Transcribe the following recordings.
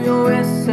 Tuyo es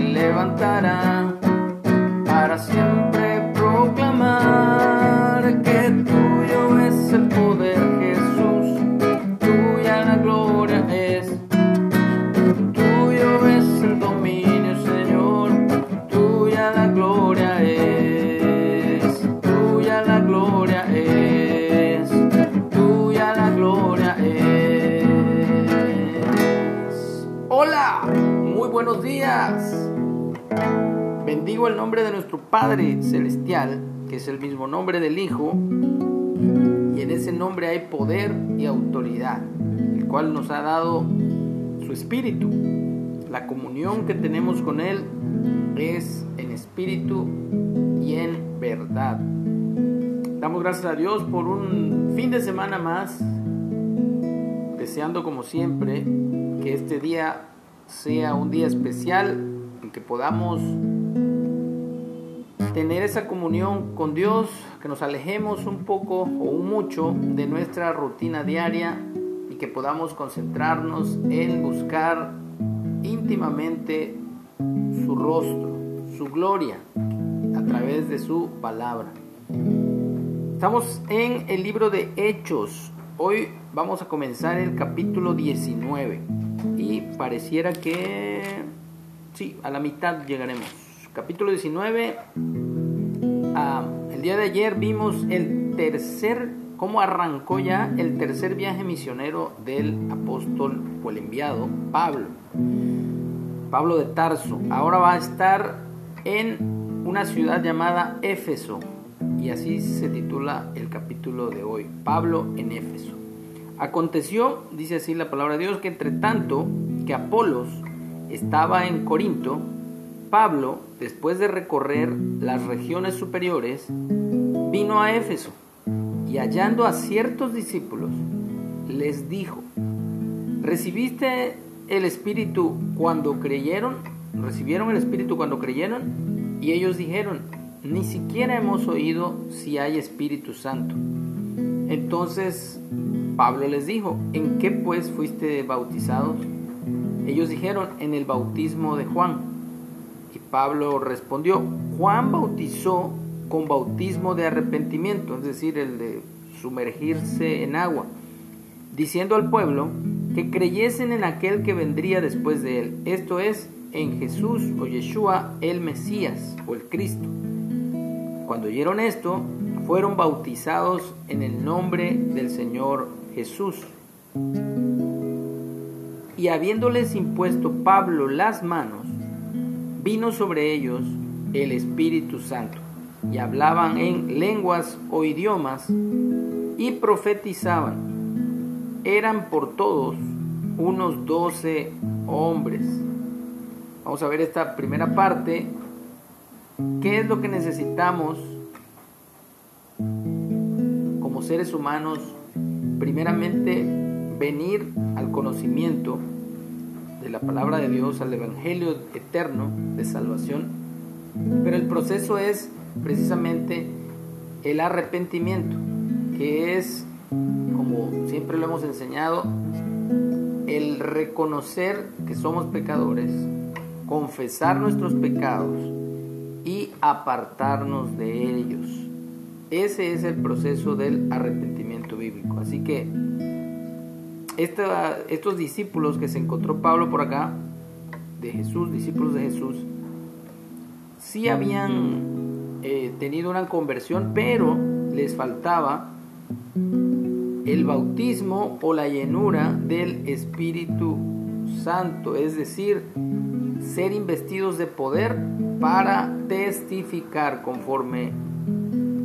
levantará para siempre proclamar que tuyo es el poder, Jesús. Tuya la gloria es. Tuyo es el dominio, Señor. Tuya la gloria es. Tuya la gloria es. Tuya la gloria es. Hola, muy buenos días. Bendigo el nombre de nuestro Padre Celestial, que es el mismo nombre del Hijo, y en ese nombre hay poder y autoridad, el cual nos ha dado su Espíritu. La comunión que tenemos con Él es en espíritu y en verdad. Damos gracias a Dios por un fin de semana más, deseando como siempre que este día sea un día especial que podamos tener esa comunión con Dios, que nos alejemos un poco o mucho de nuestra rutina diaria y que podamos concentrarnos en buscar íntimamente su rostro, su gloria a través de su palabra. Estamos en el libro de Hechos. Hoy vamos a comenzar el capítulo 19 y pareciera que sí, a la mitad llegaremos. Capítulo 19 Ah, el día de ayer vimos el tercer, cómo arrancó ya el tercer viaje misionero del apóstol o el enviado Pablo. Pablo de Tarso. Ahora va a estar en una ciudad llamada Éfeso. Y así se titula el capítulo de hoy. Pablo en Éfeso. Aconteció, dice así la palabra de Dios, que entre tanto que Apolos estaba en Corinto, Pablo, después de recorrer las regiones superiores, vino a Éfeso y hallando a ciertos discípulos, les dijo, ¿recibiste el Espíritu cuando creyeron? ¿Recibieron el Espíritu cuando creyeron? Y ellos dijeron, ni siquiera hemos oído si hay Espíritu Santo. Entonces Pablo les dijo, ¿en qué pues fuiste bautizados? Ellos dijeron, en el bautismo de Juan. Y Pablo respondió, Juan bautizó con bautismo de arrepentimiento, es decir, el de sumergirse en agua, diciendo al pueblo que creyesen en aquel que vendría después de él, esto es, en Jesús o Yeshua, el Mesías o el Cristo. Cuando oyeron esto, fueron bautizados en el nombre del Señor Jesús. Y habiéndoles impuesto Pablo las manos, vino sobre ellos el Espíritu Santo, y hablaban en lenguas o idiomas, y profetizaban. Eran por todos unos doce hombres. Vamos a ver esta primera parte. ¿Qué es lo que necesitamos como seres humanos? Primeramente, venir al conocimiento de la palabra de Dios, al Evangelio eterno de salvación. Pero el proceso es precisamente el arrepentimiento, que es, como siempre lo hemos enseñado, el reconocer que somos pecadores, confesar nuestros pecados y apartarnos de ellos. Ese es el proceso del arrepentimiento bíblico. Así que estos discípulos que se encontró Pablo por acá, de Jesús, discípulos de Jesús, sí habían eh, tenido una conversión, pero les faltaba el bautismo o la llenura del Espíritu Santo, es decir, ser investidos de poder para testificar conforme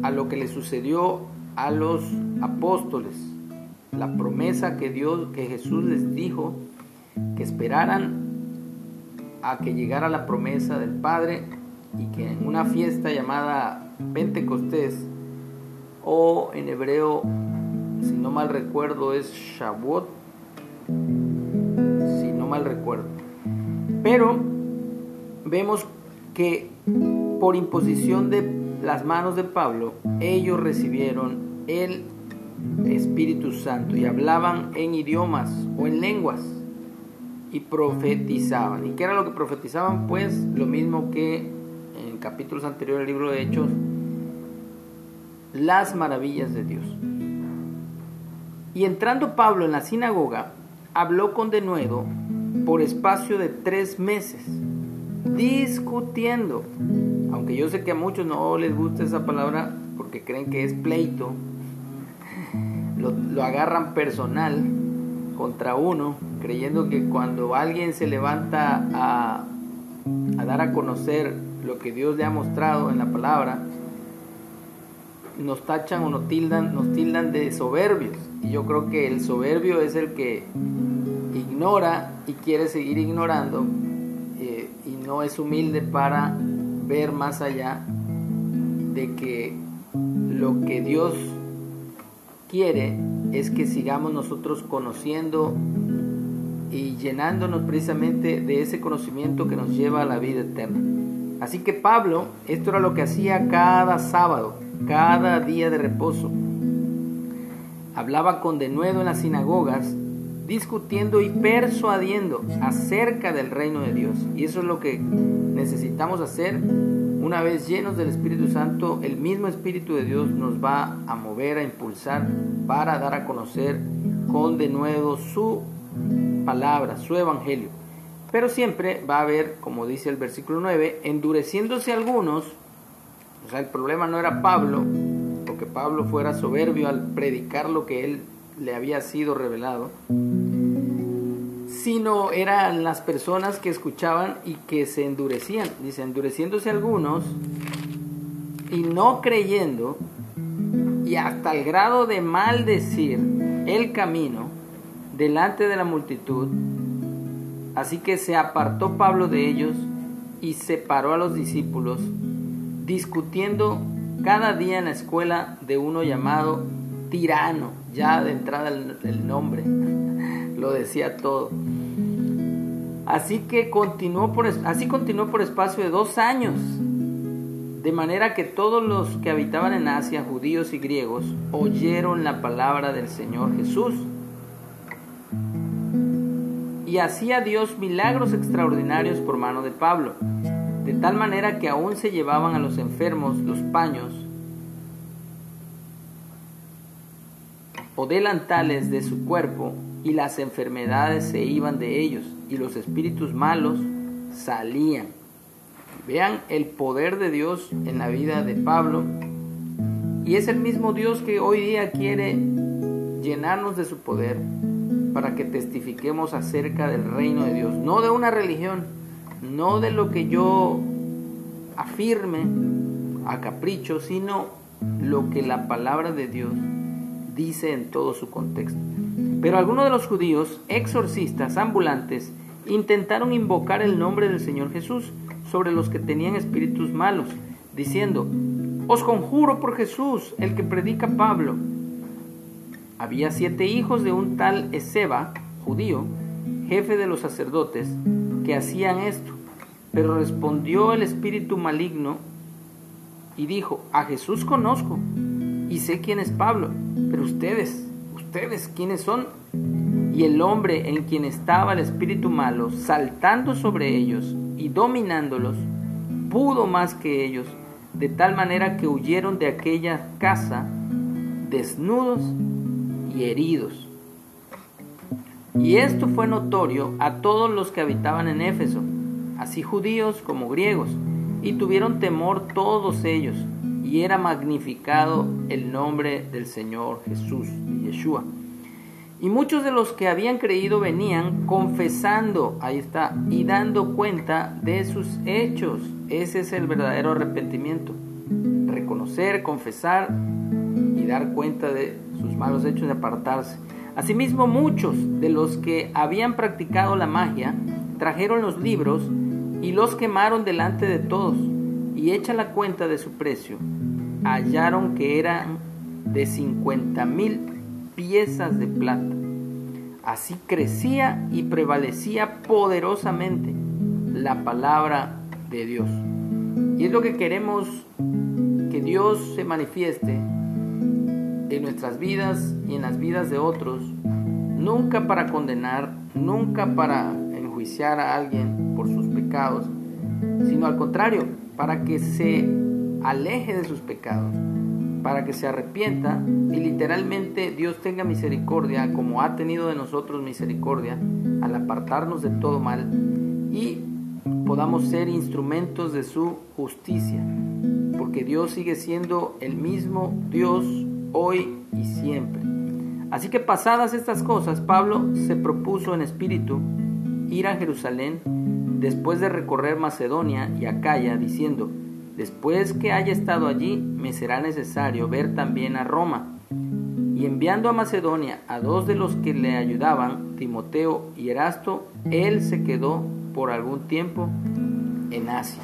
a lo que le sucedió a los apóstoles. La promesa que Dios, que Jesús les dijo que esperaran a que llegara la promesa del Padre y que en una fiesta llamada Pentecostés o en hebreo, si no mal recuerdo, es Shavuot, si no mal recuerdo. Pero vemos que por imposición de las manos de Pablo, ellos recibieron el Espíritu Santo y hablaban en idiomas o en lenguas y profetizaban. ¿Y qué era lo que profetizaban? Pues lo mismo que en capítulos anteriores del libro de Hechos, las maravillas de Dios. Y entrando Pablo en la sinagoga, habló con denuedo por espacio de tres meses, discutiendo. Aunque yo sé que a muchos no les gusta esa palabra porque creen que es pleito, lo, agarran personal contra uno, creyendo que cuando alguien se levanta a, a dar a conocer lo que Dios le ha mostrado en la palabra, nos tachan o nos tildan, nos tildan de soberbios. Y yo creo que el soberbio es el que ignora y quiere seguir ignorando eh, y no es humilde para ver más allá de que lo que Dios quiere es que sigamos nosotros conociendo y llenándonos precisamente de ese conocimiento que nos lleva a la vida eterna. Así que Pablo, esto era lo que hacía cada sábado, cada día de reposo. Hablaba con denuedo en las sinagogas, discutiendo y persuadiendo acerca del reino de Dios. Y eso es lo que necesitamos hacer una vez llenos del Espíritu Santo, el mismo Espíritu de Dios nos va a mover, a impulsar para dar a conocer con denuedo su palabra, su evangelio. Pero siempre va a haber, como dice el versículo 9, endureciéndose algunos, o sea, el problema no era Pablo, porque Pablo fuera soberbio al predicar lo que él le había sido revelado, sino eran las personas que escuchaban y que se endurecían. Dice, endureciéndose algunos y no creyendo, y hasta el grado de maldecir el camino delante de la multitud. Así que se apartó Pablo de ellos y separó a los discípulos, discutiendo cada día en la escuela de uno llamado tirano, ya de entrada el, nombre, lo decía todo. Así que continuó por, así continuó por espacio de dos años, de manera que todos los que habitaban en Asia, judíos y griegos, oyeron la palabra del Señor Jesús. Y hacía Dios milagros extraordinarios por mano de Pablo, de tal manera que aún se llevaban a los enfermos los paños o delantales de su cuerpo y las enfermedades se iban de ellos y los espíritus malos salían. Vean el poder de Dios en la vida de Pablo. Y es el mismo Dios que hoy día quiere llenarnos de su poder para que testifiquemos acerca del reino de Dios. No de una religión, no de lo que yo afirme a capricho, sino lo que la palabra de Dios dice en todo su contexto. Pero algunos de los judíos, exorcistas, ambulantes, intentaron invocar el nombre del Señor Jesús sobre los que tenían espíritus malos, diciendo, Os conjuro por Jesús, el que predica Pablo. Había siete hijos de un tal Ezeba, judío, jefe de los sacerdotes, que hacían esto. Pero respondió el espíritu maligno y dijo, A Jesús conozco y sé quién es Pablo, pero ustedes, ustedes, ¿quiénes son? Y el hombre en quien estaba el espíritu malo, saltando sobre ellos y dominándolos, pudo más que ellos, de tal manera que huyeron de aquella casa desnudos y heridos. Y esto fue notorio a todos los que habitaban en Éfeso, así judíos como griegos, y tuvieron temor todos ellos y era magnificado el nombre del Señor Jesús, Yeshua. Y muchos de los que habían creído venían confesando, ahí está, y dando cuenta de sus hechos. Ese es el verdadero arrepentimiento. Reconocer, confesar y dar cuenta de sus malos hechos y apartarse. Asimismo, muchos de los que habían practicado la magia trajeron los libros y los quemaron delante de todos. Y hecha la cuenta de su precio, hallaron que eran de cincuenta mil piezas de plata. Así crecía y prevalecía poderosamente la palabra de Dios. Y es lo que queremos que Dios se manifieste en nuestras vidas y en las vidas de otros, nunca para condenar, nunca para enjuiciar a alguien por sus pecados, sino al contrario, para que se aleje de sus pecados, para que se arrepienta y literalmente Dios tenga misericordia, como ha tenido de nosotros misericordia, al apartarnos de todo mal y podamos ser instrumentos de su justicia, porque Dios sigue siendo el mismo Dios hoy y siempre. Así que pasadas estas cosas, Pablo se propuso en espíritu ir a Jerusalén después de recorrer Macedonia y Acaya, diciendo, después que haya estado allí, me será necesario ver también a Roma. Y enviando a Macedonia a dos de los que le ayudaban, Timoteo y Erasto, él se quedó por algún tiempo en Asia.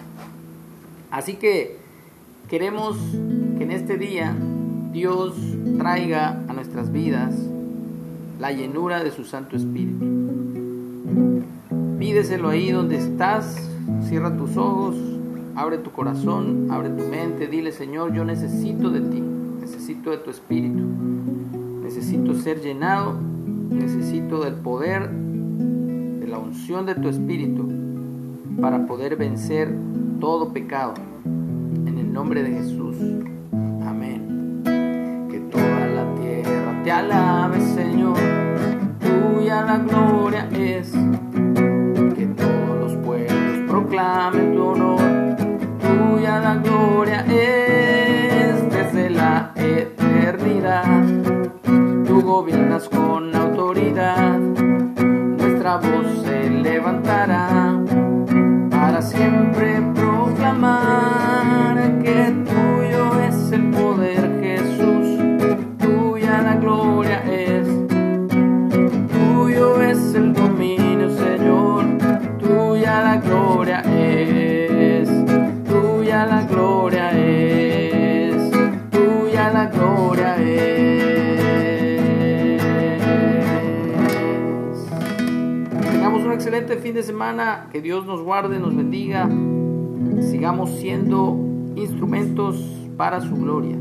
Así que queremos que en este día Dios traiga a nuestras vidas la llenura de su Santo Espíritu. Pídeselo ahí donde estás, cierra tus ojos, abre tu corazón, abre tu mente, dile Señor, yo necesito de ti, necesito de tu Espíritu, necesito ser llenado, necesito del poder, de la unción de tu Espíritu para poder vencer todo pecado. En el nombre de Jesús. te alabe Señor, tuya la gloria es, tuya fin de semana. Que Dios nos guarde, nos bendiga. Sigamos siendo instrumentos para su gloria.